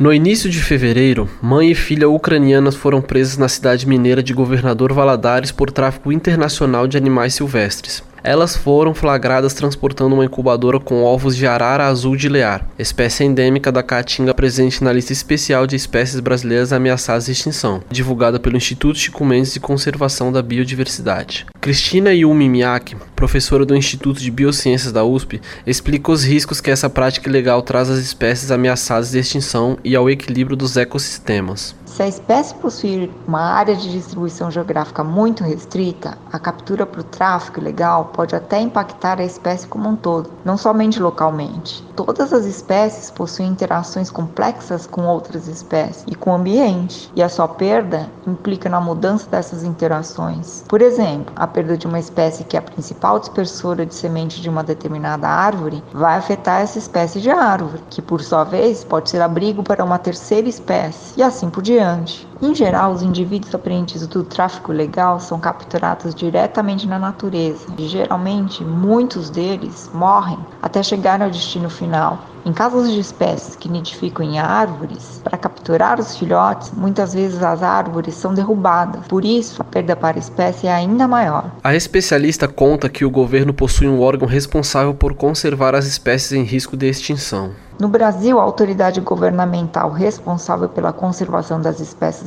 No início de fevereiro, mãe e filha ucranianas foram presas na cidade mineira de Governador Valadares por tráfico internacional de animais silvestres. Elas foram flagradas transportando uma incubadora com ovos de arara azul de lear, espécie endêmica da caatinga presente na lista especial de espécies brasileiras ameaçadas de extinção, divulgada pelo Instituto Chico Mendes de Conservação da Biodiversidade. Cristina Yumi Miyake, professora do Instituto de Biociências da USP, explica os riscos que essa prática ilegal traz às espécies ameaçadas de extinção e ao equilíbrio dos ecossistemas. Se a espécie possuir uma área de distribuição geográfica muito restrita, a captura para o tráfico ilegal pode até impactar a espécie como um todo, não somente localmente. Todas as espécies possuem interações complexas com outras espécies e com o ambiente, e a sua perda implica na mudança dessas interações. Por exemplo, a perda de uma espécie que é a principal dispersora de semente de uma determinada árvore vai afetar essa espécie de árvore, que por sua vez pode ser abrigo para uma terceira espécie, e assim por diante diante. Em geral, os indivíduos apreendidos do tráfico legal são capturados diretamente na natureza e geralmente muitos deles morrem até chegar ao destino final. Em casos de espécies que nidificam em árvores, para capturar os filhotes, muitas vezes as árvores são derrubadas. Por isso, a perda para a espécie é ainda maior. A especialista conta que o governo possui um órgão responsável por conservar as espécies em risco de extinção. No Brasil, a autoridade governamental responsável pela conservação das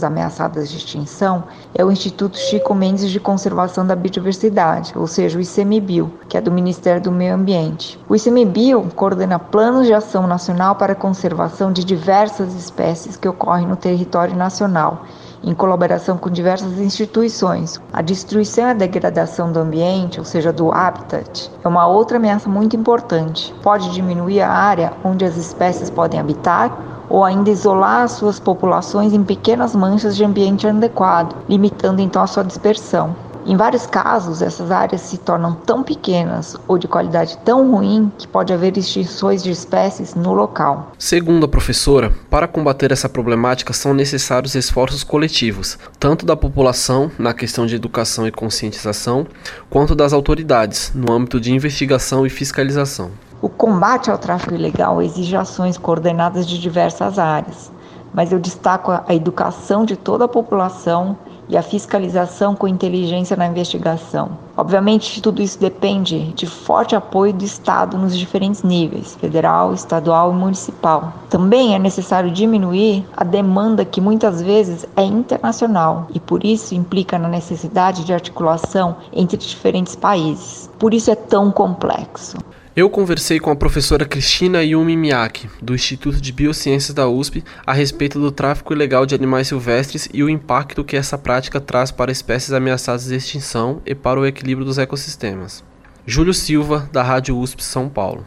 espécies ameaçadas de extinção é o Instituto Chico Mendes de Conservação da Biodiversidade, ou seja, o ICMBio, que é do Ministério do Meio Ambiente. O ICMBio coordena planos de ação nacional para a conservação de diversas espécies que ocorrem no território nacional em colaboração com diversas instituições. A destruição e a degradação do ambiente, ou seja, do habitat, é uma outra ameaça muito importante. Pode diminuir a área onde as espécies podem habitar ou ainda isolar suas populações em pequenas manchas de ambiente adequado, limitando então a sua dispersão. Em vários casos, essas áreas se tornam tão pequenas ou de qualidade tão ruim que pode haver extinções de espécies no local. Segundo a professora, para combater essa problemática são necessários esforços coletivos, tanto da população, na questão de educação e conscientização, quanto das autoridades, no âmbito de investigação e fiscalização. O combate ao tráfico ilegal exige ações coordenadas de diversas áreas, mas eu destaco a educação de toda a população e a fiscalização com inteligência na investigação. Obviamente, tudo isso depende de forte apoio do Estado nos diferentes níveis federal, estadual e municipal. Também é necessário diminuir a demanda que muitas vezes é internacional e por isso implica na necessidade de articulação entre diferentes países. Por isso é tão complexo. Eu conversei com a professora Cristina Yumi Miyake, do Instituto de Biociências da USP, a respeito do tráfico ilegal de animais silvestres e o impacto que essa prática traz para espécies ameaçadas de extinção e para o equilíbrio dos ecossistemas. Júlio Silva, da Rádio USP São Paulo.